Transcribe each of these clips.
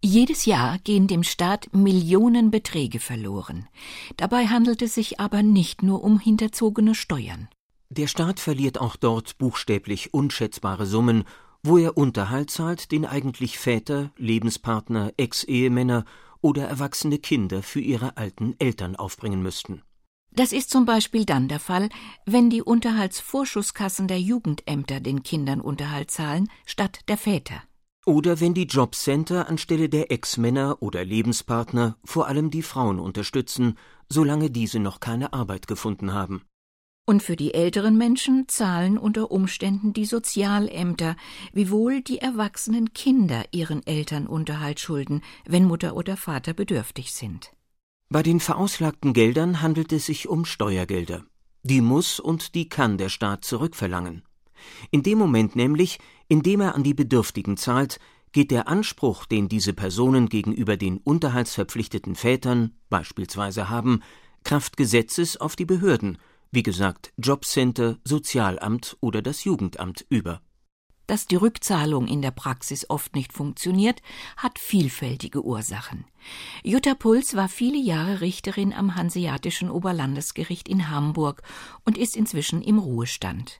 Jedes Jahr gehen dem Staat Millionenbeträge verloren. Dabei handelt es sich aber nicht nur um hinterzogene Steuern. Der Staat verliert auch dort buchstäblich unschätzbare Summen, wo er Unterhalt zahlt, den eigentlich Väter, Lebenspartner, Ex-Ehemänner oder erwachsene Kinder für ihre alten Eltern aufbringen müssten. Das ist zum Beispiel dann der Fall, wenn die Unterhaltsvorschusskassen der Jugendämter den Kindern Unterhalt zahlen, statt der Väter. Oder wenn die Jobcenter anstelle der Ex-Männer oder Lebenspartner vor allem die Frauen unterstützen, solange diese noch keine Arbeit gefunden haben. Und für die älteren Menschen zahlen unter Umständen die Sozialämter, wiewohl die erwachsenen Kinder ihren Eltern Unterhalt schulden, wenn Mutter oder Vater bedürftig sind. Bei den verauslagten Geldern handelt es sich um Steuergelder. Die muss und die kann der Staat zurückverlangen. In dem Moment nämlich, in dem er an die Bedürftigen zahlt, geht der Anspruch, den diese Personen gegenüber den unterhaltsverpflichteten Vätern beispielsweise haben, Kraft Gesetzes auf die Behörden, wie gesagt Jobcenter, Sozialamt oder das Jugendamt über. Dass die Rückzahlung in der Praxis oft nicht funktioniert, hat vielfältige Ursachen. Jutta Puls war viele Jahre Richterin am Hanseatischen Oberlandesgericht in Hamburg und ist inzwischen im Ruhestand.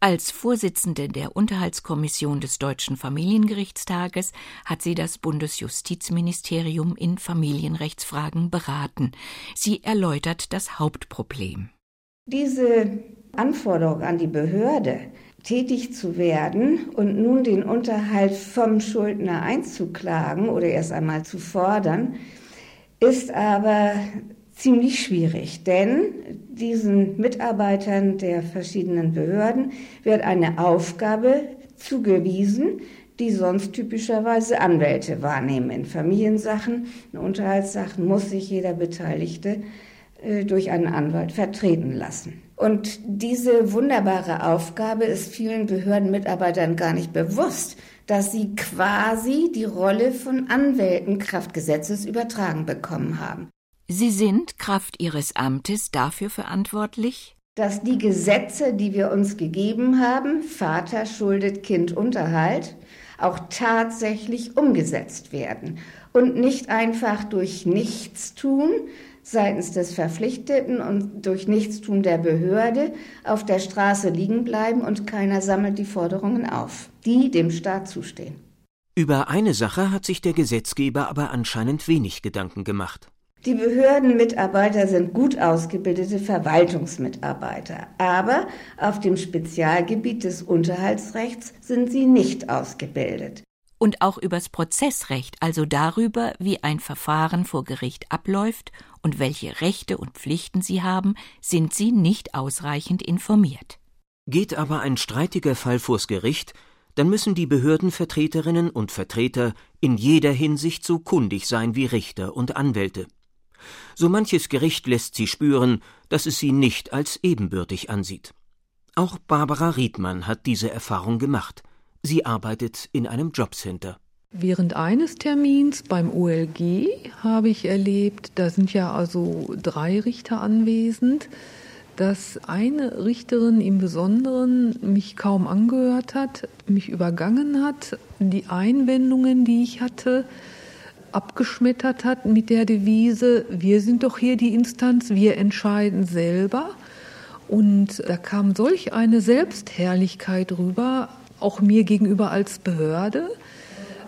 Als Vorsitzende der Unterhaltskommission des Deutschen Familiengerichtstages hat sie das Bundesjustizministerium in Familienrechtsfragen beraten. Sie erläutert das Hauptproblem. Diese Anforderung an die Behörde, tätig zu werden und nun den Unterhalt vom Schuldner einzuklagen oder erst einmal zu fordern, ist aber ziemlich schwierig, denn diesen Mitarbeitern der verschiedenen Behörden wird eine Aufgabe zugewiesen, die sonst typischerweise Anwälte wahrnehmen. In Familiensachen, in Unterhaltssachen muss sich jeder Beteiligte durch einen Anwalt vertreten lassen. Und diese wunderbare Aufgabe ist vielen Behördenmitarbeitern gar nicht bewusst, dass sie quasi die Rolle von Anwälten Kraftgesetzes übertragen bekommen haben. Sie sind Kraft Ihres Amtes dafür verantwortlich, dass die Gesetze, die wir uns gegeben haben, Vater schuldet Kind Unterhalt, auch tatsächlich umgesetzt werden und nicht einfach durch Nichtstun, seitens des Verpflichteten und durch Nichtstun der Behörde auf der Straße liegen bleiben und keiner sammelt die Forderungen auf, die dem Staat zustehen. Über eine Sache hat sich der Gesetzgeber aber anscheinend wenig Gedanken gemacht. Die Behördenmitarbeiter sind gut ausgebildete Verwaltungsmitarbeiter, aber auf dem Spezialgebiet des Unterhaltsrechts sind sie nicht ausgebildet und auch übers Prozessrecht, also darüber, wie ein Verfahren vor Gericht abläuft und welche Rechte und Pflichten sie haben, sind sie nicht ausreichend informiert. Geht aber ein streitiger Fall vors Gericht, dann müssen die Behördenvertreterinnen und Vertreter in jeder Hinsicht so kundig sein wie Richter und Anwälte. So manches Gericht lässt sie spüren, dass es sie nicht als ebenbürtig ansieht. Auch Barbara Riedmann hat diese Erfahrung gemacht. Sie arbeitet in einem Jobcenter. Während eines Termins beim OLG habe ich erlebt, da sind ja also drei Richter anwesend, dass eine Richterin im Besonderen mich kaum angehört hat, mich übergangen hat, die Einwendungen, die ich hatte, abgeschmettert hat mit der Devise, wir sind doch hier die Instanz, wir entscheiden selber. Und da kam solch eine Selbstherrlichkeit rüber, auch mir gegenüber als Behörde,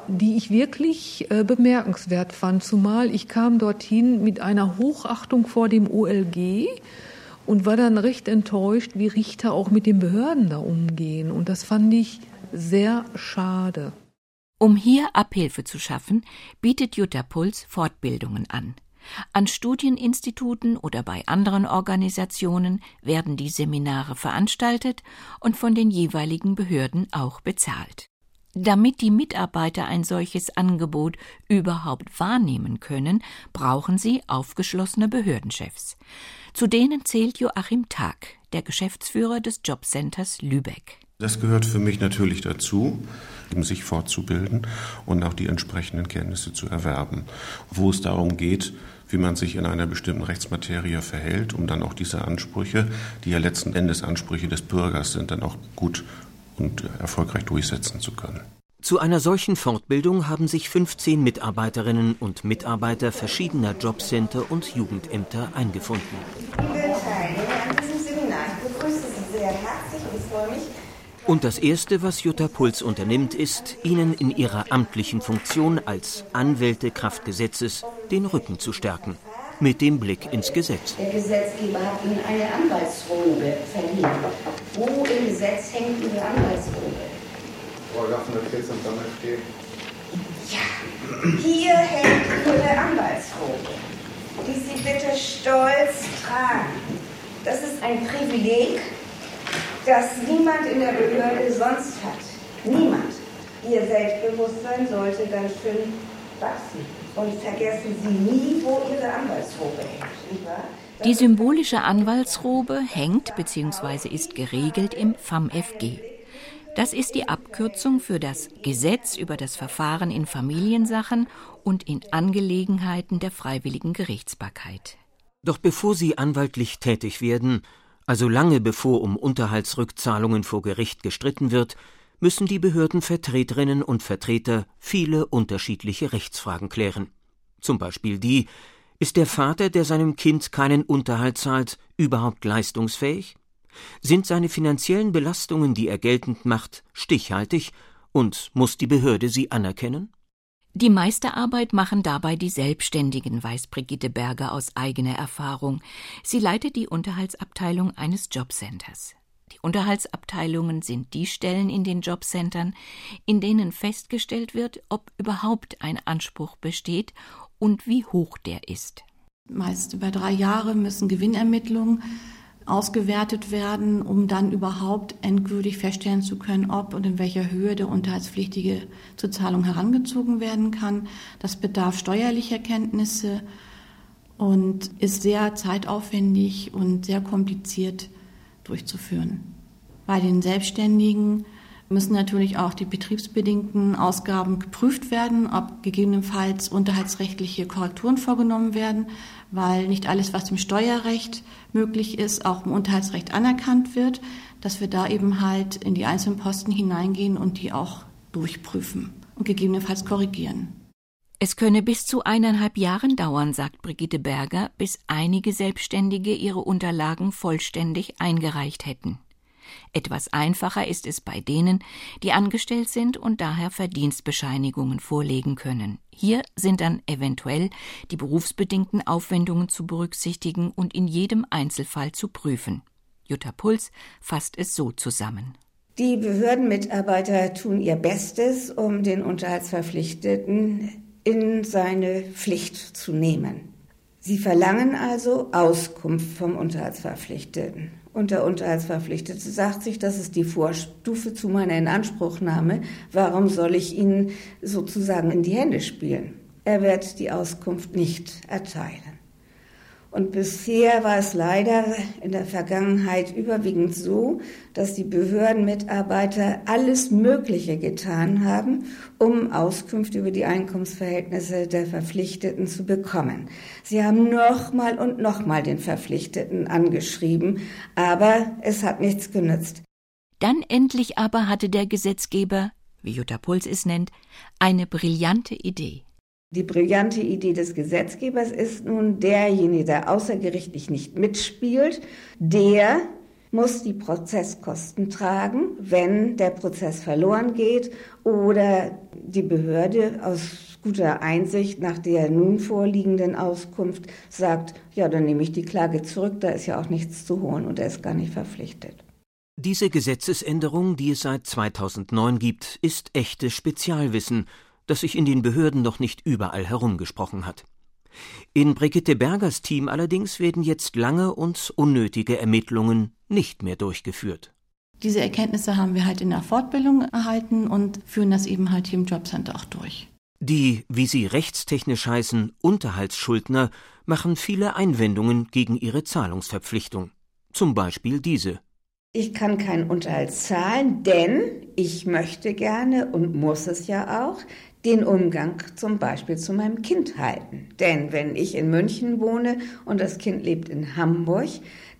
die ich wirklich äh, bemerkenswert fand, zumal ich kam dorthin mit einer Hochachtung vor dem OLG und war dann recht enttäuscht, wie Richter auch mit den Behörden da umgehen. Und das fand ich sehr schade. Um hier Abhilfe zu schaffen, bietet Jutta Puls Fortbildungen an. An Studieninstituten oder bei anderen Organisationen werden die Seminare veranstaltet und von den jeweiligen Behörden auch bezahlt. Damit die Mitarbeiter ein solches Angebot überhaupt wahrnehmen können, brauchen sie aufgeschlossene Behördenchefs. Zu denen zählt Joachim Tag, der Geschäftsführer des Jobcenters Lübeck. Das gehört für mich natürlich dazu, sich fortzubilden und auch die entsprechenden Kenntnisse zu erwerben, wo es darum geht, wie man sich in einer bestimmten Rechtsmaterie verhält, um dann auch diese Ansprüche, die ja letzten Endes Ansprüche des Bürgers sind, dann auch gut und erfolgreich durchsetzen zu können. Zu einer solchen Fortbildung haben sich 15 Mitarbeiterinnen und Mitarbeiter verschiedener Jobcenter und Jugendämter eingefunden. Liebe Teilnehmer an diesem Seminar, ich begrüße Sie sehr herzlich und freue mich. Und das Erste, was Jutta Puls unternimmt, ist, Ihnen in Ihrer amtlichen Funktion als Anwälte Kraft Gesetzes den Rücken zu stärken. Mit dem Blick ins Gesetz. Der Gesetzgeber hat Ihnen eine Anwaltsrobe verliehen. Wo im Gesetz hängt Ihre Anwaltsrobe? Paragraph 114 steht. Ja, hier hängt Ihre Anwaltsrobe, die Sie bitte stolz tragen. Das ist ein Privileg, das niemand in der Behörde sonst hat. Niemand. Ihr Selbstbewusstsein sollte ganz schön wachsen. Und vergessen Sie nie, wo Ihre Anwaltsrobe hängt? Die symbolische Anwaltsrobe hängt bzw. ist geregelt im FAMFG. Das ist die Abkürzung für das Gesetz über das Verfahren in Familiensachen und in Angelegenheiten der freiwilligen Gerichtsbarkeit. Doch bevor Sie anwaltlich tätig werden, also lange bevor um Unterhaltsrückzahlungen vor Gericht gestritten wird, müssen die Behördenvertreterinnen und Vertreter viele unterschiedliche Rechtsfragen klären. Zum Beispiel die, ist der Vater, der seinem Kind keinen Unterhalt zahlt, überhaupt leistungsfähig? Sind seine finanziellen Belastungen, die er geltend macht, stichhaltig und muss die Behörde sie anerkennen? Die meiste Arbeit machen dabei die Selbstständigen, weiß Brigitte Berger aus eigener Erfahrung. Sie leitet die Unterhaltsabteilung eines Jobcenters. Die Unterhaltsabteilungen sind die Stellen in den Jobcentern, in denen festgestellt wird, ob überhaupt ein Anspruch besteht und wie hoch der ist. Meist über drei Jahre müssen Gewinnermittlungen ausgewertet werden, um dann überhaupt endgültig feststellen zu können, ob und in welcher Höhe der Unterhaltspflichtige zur Zahlung herangezogen werden kann. Das bedarf steuerlicher Kenntnisse und ist sehr zeitaufwendig und sehr kompliziert durchzuführen. Bei den Selbstständigen müssen natürlich auch die betriebsbedingten Ausgaben geprüft werden, ob gegebenenfalls unterhaltsrechtliche Korrekturen vorgenommen werden, weil nicht alles, was im Steuerrecht möglich ist, auch im Unterhaltsrecht anerkannt wird, dass wir da eben halt in die einzelnen Posten hineingehen und die auch durchprüfen und gegebenenfalls korrigieren. Es könne bis zu eineinhalb Jahren dauern, sagt Brigitte Berger, bis einige Selbstständige ihre Unterlagen vollständig eingereicht hätten. Etwas einfacher ist es bei denen, die angestellt sind und daher Verdienstbescheinigungen vorlegen können. Hier sind dann eventuell die berufsbedingten Aufwendungen zu berücksichtigen und in jedem Einzelfall zu prüfen. Jutta Puls fasst es so zusammen. Die Behördenmitarbeiter tun ihr Bestes, um den Unterhaltsverpflichteten in seine Pflicht zu nehmen. Sie verlangen also Auskunft vom Unterhaltsverpflichteten. Und der Unterhaltsverpflichtete sagt sich, das ist die Vorstufe zu meiner Inanspruchnahme. Warum soll ich ihn sozusagen in die Hände spielen? Er wird die Auskunft nicht erteilen. Und bisher war es leider in der Vergangenheit überwiegend so, dass die Behördenmitarbeiter alles Mögliche getan haben, um Auskünfte über die Einkommensverhältnisse der Verpflichteten zu bekommen. Sie haben nochmal und nochmal den Verpflichteten angeschrieben, aber es hat nichts genützt. Dann endlich aber hatte der Gesetzgeber, wie Jutta Puls es nennt, eine brillante Idee. Die brillante Idee des Gesetzgebers ist nun, derjenige, der außergerichtlich nicht mitspielt, der muss die Prozesskosten tragen, wenn der Prozess verloren geht oder die Behörde aus guter Einsicht nach der nun vorliegenden Auskunft sagt, ja, dann nehme ich die Klage zurück, da ist ja auch nichts zu holen und er ist gar nicht verpflichtet. Diese Gesetzesänderung, die es seit 2009 gibt, ist echtes Spezialwissen das sich in den Behörden noch nicht überall herumgesprochen hat. In Brigitte Bergers Team allerdings werden jetzt lange und unnötige Ermittlungen nicht mehr durchgeführt. Diese Erkenntnisse haben wir halt in der Fortbildung erhalten und führen das eben halt hier im Jobcenter auch durch. Die, wie sie rechtstechnisch heißen, Unterhaltsschuldner machen viele Einwendungen gegen ihre Zahlungsverpflichtung. Zum Beispiel diese. Ich kann keinen Unterhalt zahlen, denn ich möchte gerne und muss es ja auch den Umgang zum Beispiel zu meinem Kind halten. Denn wenn ich in München wohne und das Kind lebt in Hamburg,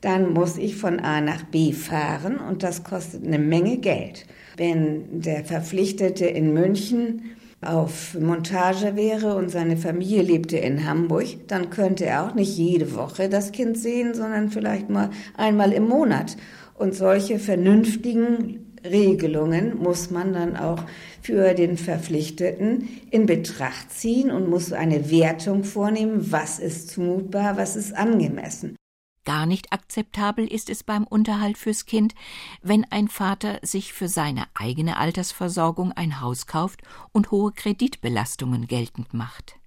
dann muss ich von A nach B fahren und das kostet eine Menge Geld. Wenn der Verpflichtete in München auf Montage wäre und seine Familie lebte in Hamburg, dann könnte er auch nicht jede Woche das Kind sehen, sondern vielleicht mal einmal im Monat. Und solche vernünftigen Regelungen muss man dann auch für den Verpflichteten in Betracht ziehen und muss eine Wertung vornehmen, was ist zumutbar, was ist angemessen. Gar nicht akzeptabel ist es beim Unterhalt fürs Kind, wenn ein Vater sich für seine eigene Altersversorgung ein Haus kauft und hohe Kreditbelastungen geltend macht.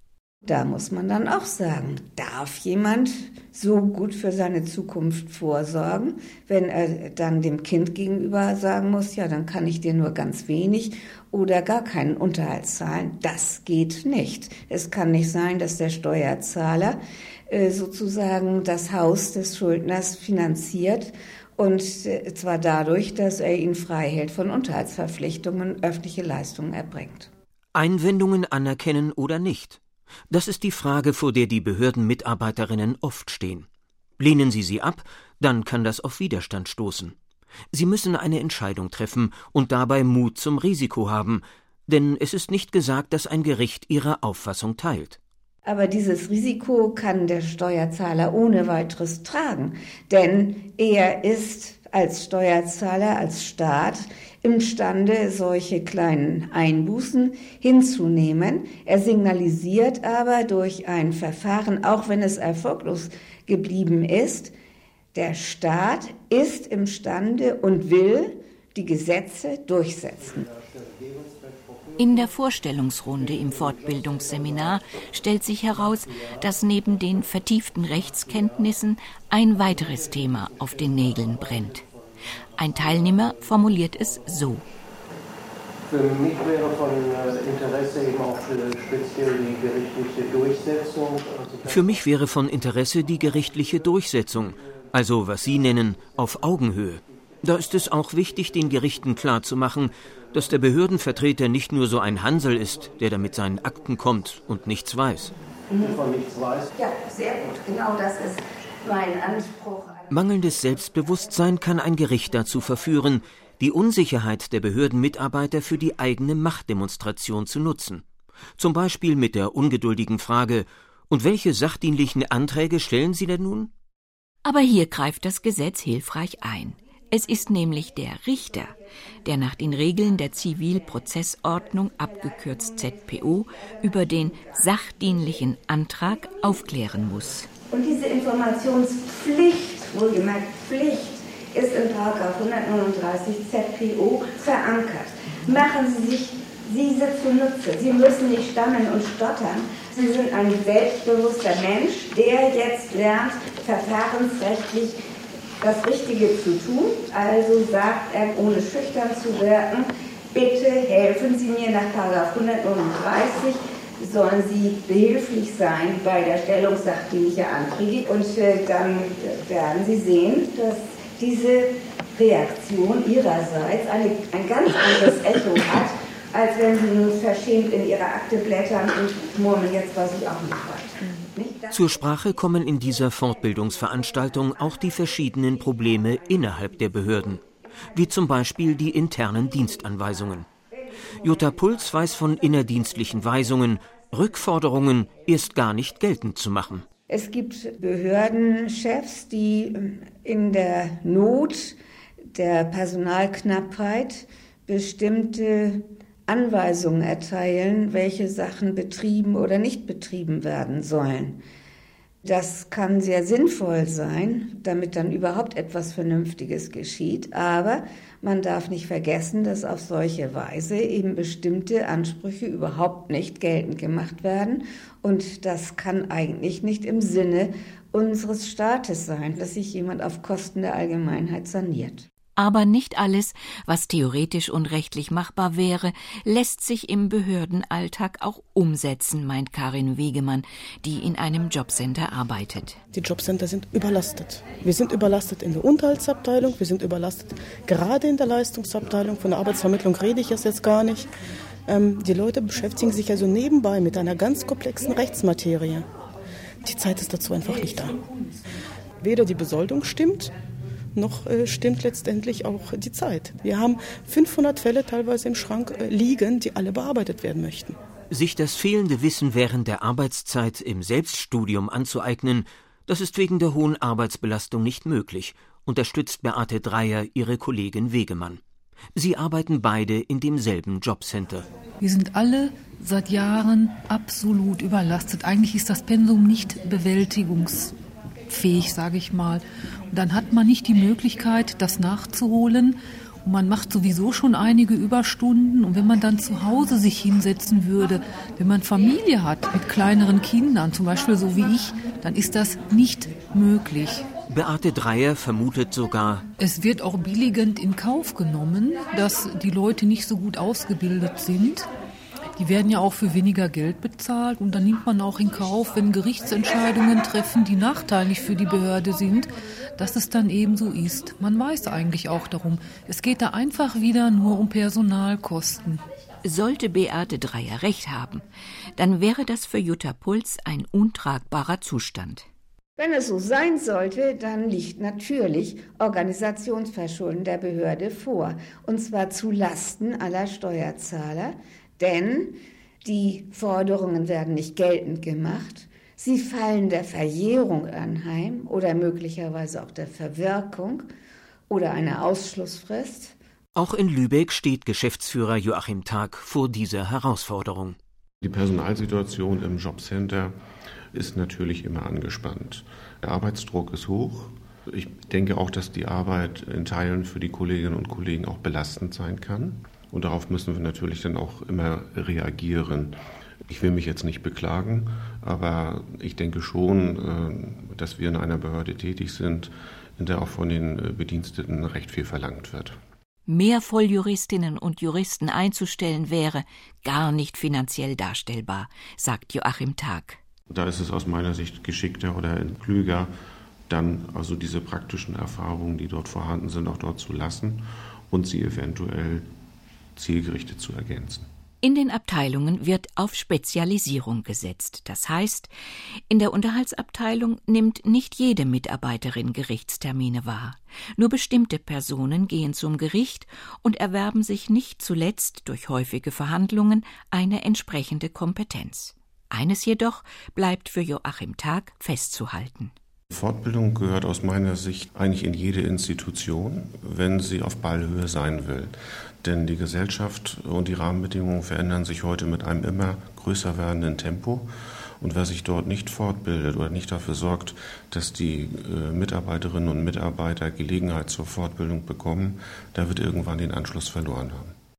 Da muss man dann auch sagen, darf jemand so gut für seine Zukunft vorsorgen, wenn er dann dem Kind gegenüber sagen muss, ja, dann kann ich dir nur ganz wenig oder gar keinen Unterhalt zahlen. Das geht nicht. Es kann nicht sein, dass der Steuerzahler äh, sozusagen das Haus des Schuldners finanziert und äh, zwar dadurch, dass er ihn frei hält von Unterhaltsverpflichtungen, öffentliche Leistungen erbringt. Einwendungen anerkennen oder nicht? Das ist die Frage, vor der die Behördenmitarbeiterinnen oft stehen. Lehnen Sie sie ab, dann kann das auf Widerstand stoßen. Sie müssen eine Entscheidung treffen und dabei Mut zum Risiko haben, denn es ist nicht gesagt, dass ein Gericht ihre Auffassung teilt. Aber dieses Risiko kann der Steuerzahler ohne weiteres tragen, denn er ist als Steuerzahler, als Staat imstande, solche kleinen Einbußen hinzunehmen. Er signalisiert aber durch ein Verfahren, auch wenn es erfolglos geblieben ist, der Staat ist imstande und will die Gesetze durchsetzen. In der Vorstellungsrunde im Fortbildungsseminar stellt sich heraus, dass neben den vertieften Rechtskenntnissen ein weiteres Thema auf den Nägeln brennt. Ein Teilnehmer formuliert es so. Für mich wäre von äh, Interesse eben auch speziell die gerichtliche Durchsetzung. Für mich wäre von Interesse die gerichtliche Durchsetzung, also was Sie nennen, auf Augenhöhe. Da ist es auch wichtig, den Gerichten klarzumachen, dass der Behördenvertreter nicht nur so ein Hansel ist, der da mit seinen Akten kommt und nichts weiß. Mhm. Ja, sehr gut. Genau das ist mein Anspruch. Mangelndes Selbstbewusstsein kann ein Gericht dazu verführen, die Unsicherheit der Behördenmitarbeiter für die eigene Machtdemonstration zu nutzen. Zum Beispiel mit der ungeduldigen Frage Und welche sachdienlichen Anträge stellen Sie denn nun? Aber hier greift das Gesetz hilfreich ein. Es ist nämlich der Richter, der nach den Regeln der Zivilprozessordnung abgekürzt ZPO über den sachdienlichen Antrag aufklären muss. Und diese Informationspflicht wohlgemerkt Pflicht, ist in 139 ZPO verankert. Machen Sie sich diese zunutze. Sie müssen nicht stammeln und stottern. Sie sind ein selbstbewusster Mensch, der jetzt lernt, verfahrensrechtlich das Richtige zu tun. Also sagt er, ohne schüchtern zu werden, bitte helfen Sie mir nach 139 sollen sie behilflich sein bei der Stellung sachdienlicher Anträge. Und äh, dann werden Sie sehen, dass diese Reaktion Ihrerseits eine, ein ganz anderes Echo hat, als wenn Sie nun verschämt in Ihrer Akte blättern und murmeln, jetzt weiß ich auch nicht weiter. Zur Sprache kommen in dieser Fortbildungsveranstaltung auch die verschiedenen Probleme innerhalb der Behörden, wie zum Beispiel die internen Dienstanweisungen. Jutta Puls weiß von innerdienstlichen Weisungen, Rückforderungen erst gar nicht geltend zu machen. Es gibt Behördenchefs, die ähm, in der Not der Personalknappheit bestimmte Anweisungen erteilen, welche Sachen betrieben oder nicht betrieben werden sollen. Das kann sehr sinnvoll sein, damit dann überhaupt etwas Vernünftiges geschieht. Aber man darf nicht vergessen, dass auf solche Weise eben bestimmte Ansprüche überhaupt nicht geltend gemacht werden. Und das kann eigentlich nicht im Sinne unseres Staates sein, dass sich jemand auf Kosten der Allgemeinheit saniert. Aber nicht alles, was theoretisch und rechtlich machbar wäre, lässt sich im Behördenalltag auch umsetzen, meint Karin Wegemann, die in einem Jobcenter arbeitet. Die Jobcenter sind überlastet. Wir sind überlastet in der Unterhaltsabteilung, wir sind überlastet gerade in der Leistungsabteilung. Von der Arbeitsvermittlung rede ich jetzt gar nicht. Ähm, die Leute beschäftigen sich also nebenbei mit einer ganz komplexen Rechtsmaterie. Die Zeit ist dazu einfach nicht da. Weder die Besoldung stimmt, noch äh, stimmt letztendlich auch die Zeit. Wir haben 500 Fälle teilweise im Schrank äh, liegen, die alle bearbeitet werden möchten. Sich das fehlende Wissen während der Arbeitszeit im Selbststudium anzueignen, das ist wegen der hohen Arbeitsbelastung nicht möglich, unterstützt Beate Dreier ihre Kollegin Wegemann. Sie arbeiten beide in demselben Jobcenter. Wir sind alle seit Jahren absolut überlastet. Eigentlich ist das Pensum nicht bewältigungsfähig, sage ich mal. Und dann hat man nicht die Möglichkeit, das nachzuholen. Und man macht sowieso schon einige Überstunden. Und wenn man dann zu Hause sich hinsetzen würde, wenn man Familie hat mit kleineren Kindern, zum Beispiel so wie ich, dann ist das nicht möglich. Beate Dreier vermutet sogar, es wird auch billigend in Kauf genommen, dass die Leute nicht so gut ausgebildet sind. Die werden ja auch für weniger Geld bezahlt und dann nimmt man auch in Kauf, wenn Gerichtsentscheidungen treffen, die nachteilig für die Behörde sind, dass es dann eben so ist. Man weiß eigentlich auch darum. Es geht da einfach wieder nur um Personalkosten. Sollte Beate Dreier recht haben, dann wäre das für Jutta Puls ein untragbarer Zustand. Wenn es so sein sollte, dann liegt natürlich Organisationsverschulden der Behörde vor, und zwar zu Lasten aller Steuerzahler, denn die Forderungen werden nicht geltend gemacht, sie fallen der Verjährung anheim oder möglicherweise auch der Verwirkung oder einer Ausschlussfrist. Auch in Lübeck steht Geschäftsführer Joachim Tag vor dieser Herausforderung. Die Personalsituation im Jobcenter ist natürlich immer angespannt. Der Arbeitsdruck ist hoch. Ich denke auch, dass die Arbeit in Teilen für die Kolleginnen und Kollegen auch belastend sein kann. Und darauf müssen wir natürlich dann auch immer reagieren. Ich will mich jetzt nicht beklagen, aber ich denke schon, äh, dass wir in einer Behörde tätig sind, in der auch von den äh, Bediensteten recht viel verlangt wird. Mehr Volljuristinnen und Juristen einzustellen wäre gar nicht finanziell darstellbar, sagt Joachim Tag. Da ist es aus meiner Sicht geschickter oder klüger, dann also diese praktischen Erfahrungen, die dort vorhanden sind, auch dort zu lassen und sie eventuell zielgerichtet zu ergänzen. In den Abteilungen wird auf Spezialisierung gesetzt. Das heißt, in der Unterhaltsabteilung nimmt nicht jede Mitarbeiterin Gerichtstermine wahr. Nur bestimmte Personen gehen zum Gericht und erwerben sich nicht zuletzt durch häufige Verhandlungen eine entsprechende Kompetenz. Eines jedoch bleibt für Joachim Tag festzuhalten. Fortbildung gehört aus meiner Sicht eigentlich in jede Institution, wenn sie auf Ballhöhe sein will. Denn die Gesellschaft und die Rahmenbedingungen verändern sich heute mit einem immer größer werdenden Tempo. Und wer sich dort nicht fortbildet oder nicht dafür sorgt, dass die äh, Mitarbeiterinnen und Mitarbeiter Gelegenheit zur Fortbildung bekommen, der wird irgendwann den Anschluss verloren haben.